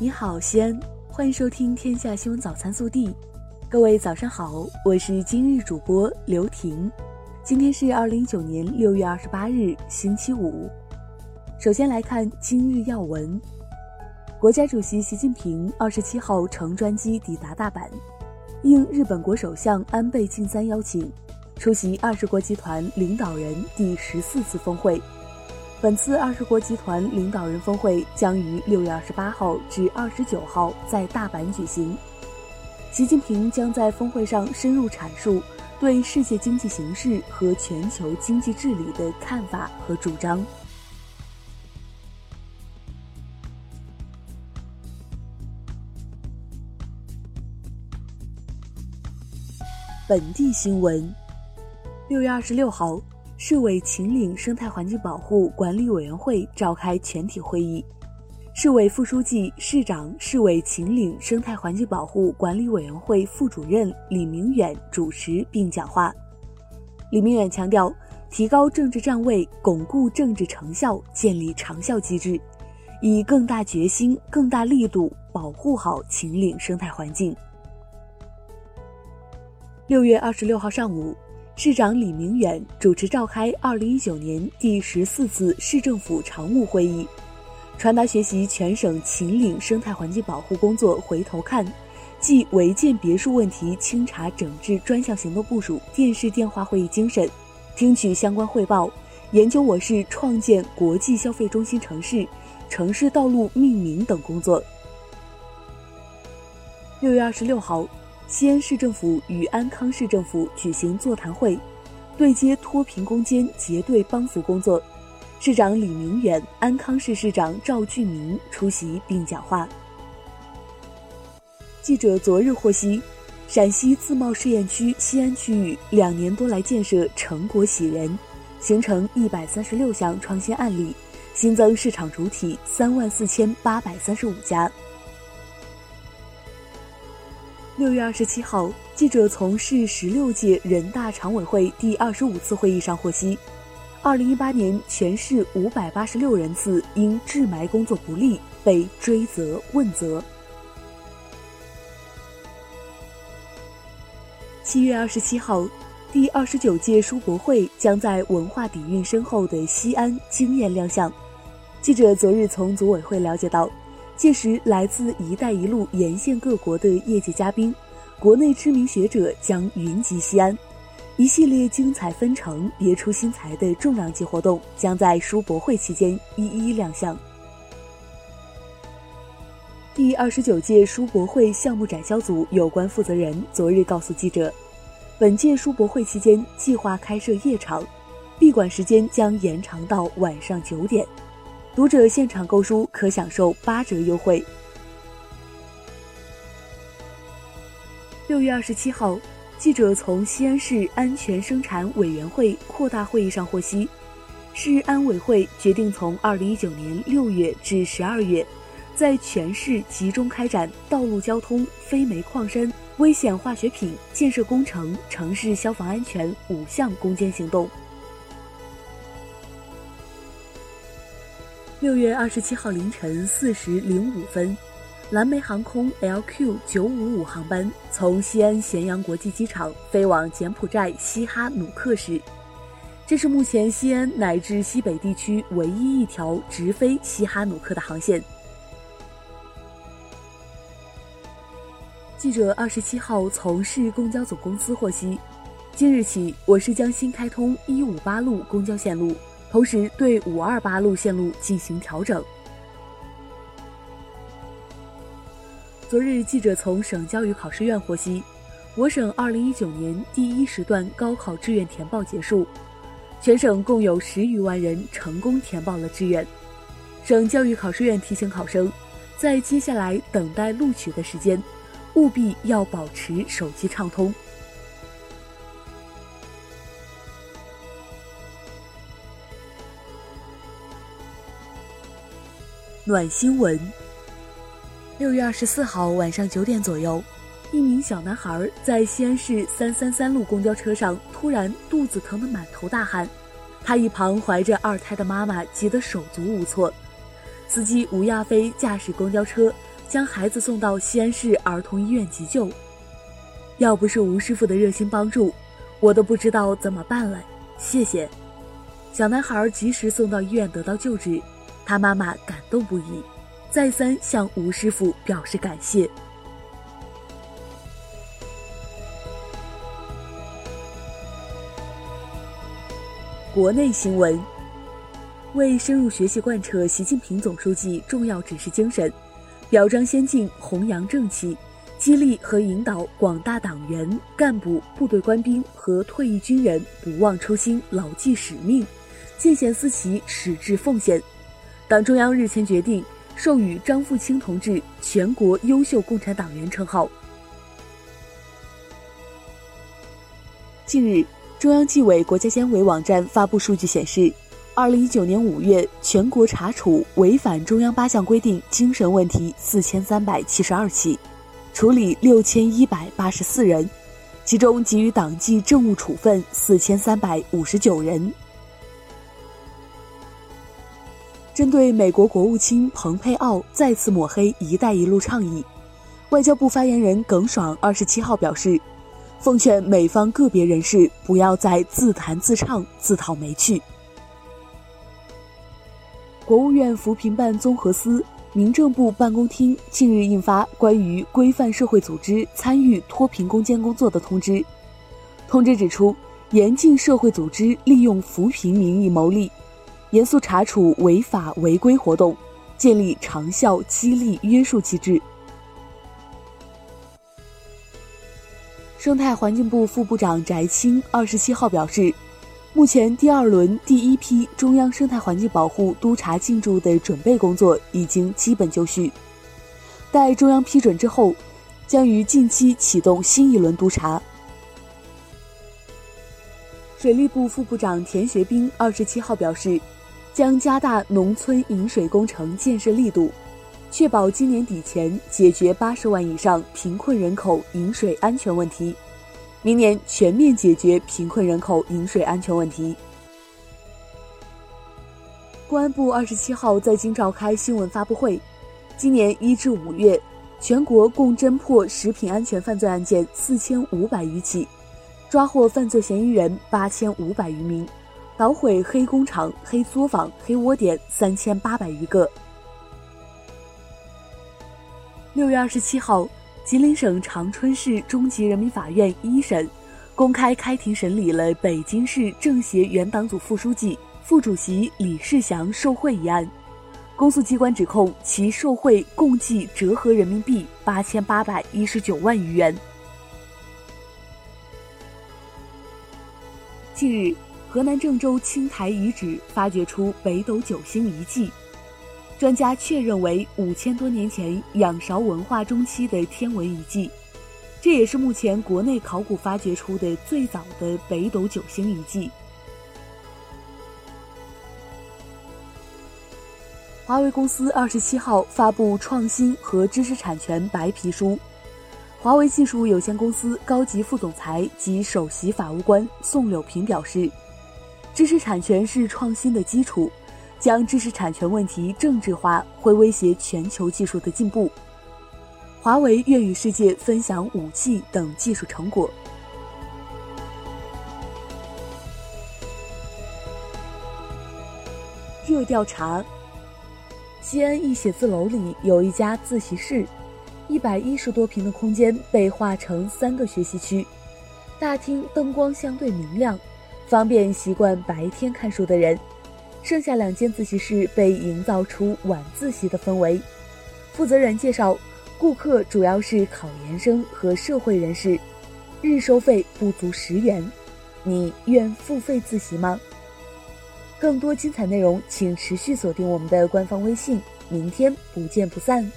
你好，西安，欢迎收听《天下新闻早餐速递》。各位早上好，我是今日主播刘婷。今天是二零一九年六月二十八日，星期五。首先来看今日要闻。国家主席习近平二十七号乘专机抵达大阪，应日本国首相安倍晋三邀请，出席二十国集团领导人第十四次峰会。本次二十国集团领导人峰会将于六月二十八号至二十九号在大阪举行。习近平将在峰会上深入阐述对世界经济形势和全球经济治理的看法和主张。本地新闻：六月二十六号。市委秦岭生态环境保护管理委员会召开全体会议，市委副书记、市长、市委秦岭生态环境保护管理委员会副主任李明远主持并讲话。李明远强调，提高政治站位，巩固政治成效，建立长效机制，以更大决心、更大力度保护好秦岭生态环境。六月二十六号上午。市长李明远主持召开二零一九年第十四次市政府常务会议，传达学习全省秦岭生态环境保护工作回头看暨违建别墅问题清查整治专项行动部署电视电话会议精神，听取相关汇报，研究我市创建国际消费中心城市、城市道路命名等工作。六月二十六号。西安市政府与安康市政府举行座谈会，对接脱贫攻坚结对帮扶工作。市长李明远、安康市市长赵俊明出席并讲话。记者昨日获悉，陕西自贸试验区西安区域两年多来建设成果喜人，形成一百三十六项创新案例，新增市场主体三万四千八百三十五家。六月二十七号，记者从市十六届人大常委会第二十五次会议上获悉，二零一八年全市五百八十六人次因治霾工作不力被追责问责。七月二十七号，第二十九届书博会将在文化底蕴深厚的西安惊艳亮相。记者昨日从组委会了解到。届时，来自“一带一路”沿线各国的业界嘉宾、国内知名学者将云集西安，一系列精彩纷呈、别出心裁的重量级活动将在书博会期间一一亮相。第二十九届书博会项目展销组有关负责人昨日告诉记者，本届书博会期间计划开设夜场，闭馆时间将延长到晚上九点。读者现场购书可享受八折优惠。六月二十七号，记者从西安市安全生产委员会扩大会议上获悉，市安委会决定从二零一九年六月至十二月，在全市集中开展道路交通、非煤矿山、危险化学品、建设工程、城市消防安全五项攻坚行动。六月二十七号凌晨四时零五分，蓝莓航空 LQ 九五五航班从西安咸阳国际机场飞往柬埔寨西哈努克市，这是目前西安乃至西北地区唯一一条直飞西哈努克的航线。记者二十七号从市公交总公司获悉，今日起，我市将新开通一五八路公交线路。同时对五二八路线路进行调整。昨日，记者从省教育考试院获悉，我省二零一九年第一时段高考志愿填报结束，全省共有十余万人成功填报了志愿。省教育考试院提醒考生，在接下来等待录取的时间，务必要保持手机畅通。暖新闻。六月二十四号晚上九点左右，一名小男孩在西安市三三三路公交车上突然肚子疼得满头大汗，他一旁怀着二胎的妈妈急得手足无措。司机吴亚飞驾驶公交车将孩子送到西安市儿童医院急救。要不是吴师傅的热心帮助，我都不知道怎么办了。谢谢。小男孩及时送到医院得到救治，他妈妈感动不已，再三向吴师傅表示感谢。国内新闻，为深入学习贯彻习近平总书记重要指示精神，表彰先进、弘扬正气，激励和引导广大党员干部、部队官兵和退役军人不忘初心、牢记使命，见贤思齐、矢志奉献，党中央日前决定授予张富清同志“全国优秀共产党员”称号。近日。中央纪委国家监委网站发布数据显示，二零一九年五月，全国查处违反中央八项规定精神问题四千三百七十二起，处理六千一百八十四人，其中给予党纪政务处分四千三百五十九人。针对美国国务卿蓬佩奥再次抹黑“一带一路”倡议，外交部发言人耿爽二十七号表示。奉劝美方个别人士不要再自弹自唱、自讨没趣。国务院扶贫办综合司、民政部办公厅近日印发关于规范社会组织参与脱贫攻坚工作的通知。通知指出，严禁社会组织利用扶贫名义牟利，严肃查处违法违规活动，建立长效激励约束机制。生态环境部副部长翟青二十七号表示，目前第二轮第一批中央生态环境保护督查进驻的准备工作已经基本就绪，待中央批准之后，将于近期启动新一轮督查。水利部副部长田学兵二十七号表示，将加大农村引水工程建设力度，确保今年底前解决八十万以上贫困人口饮水安全问题。明年全面解决贫困人口饮水安全问题。公安部二十七号在京召开新闻发布会，今年一至五月，全国共侦破食品安全犯罪案件四千五百余起，抓获犯罪嫌疑人八千五百余名，捣毁黑工厂、黑作坊、黑窝点三千八百余个。六月二十七号。吉林省长春市中级人民法院一审公开开庭审理了北京市政协原党组副书记、副主席李世祥受贿一案，公诉机关指控其受贿共计折合人民币八千八百一十九万余元。近日，河南郑州青台遗址发掘出北斗九星遗迹。专家确认为五千多年前仰韶文化中期的天文遗迹，这也是目前国内考古发掘出的最早的北斗九星遗迹。华为公司二十七号发布创新和知识产权白皮书，华为技术有限公司高级副总裁及首席法务官宋柳平表示，知识产权是创新的基础。将知识产权问题政治化会威胁全球技术的进步。华为愿与世界分享武器等技术成果。热调查：西安一写字楼里有一家自习室，一百一十多平的空间被划成三个学习区，大厅灯光相对明亮，方便习惯白天看书的人。剩下两间自习室被营造出晚自习的氛围。负责人介绍，顾客主要是考研生和社会人士，日收费不足十元。你愿付费自习吗？更多精彩内容，请持续锁定我们的官方微信。明天不见不散。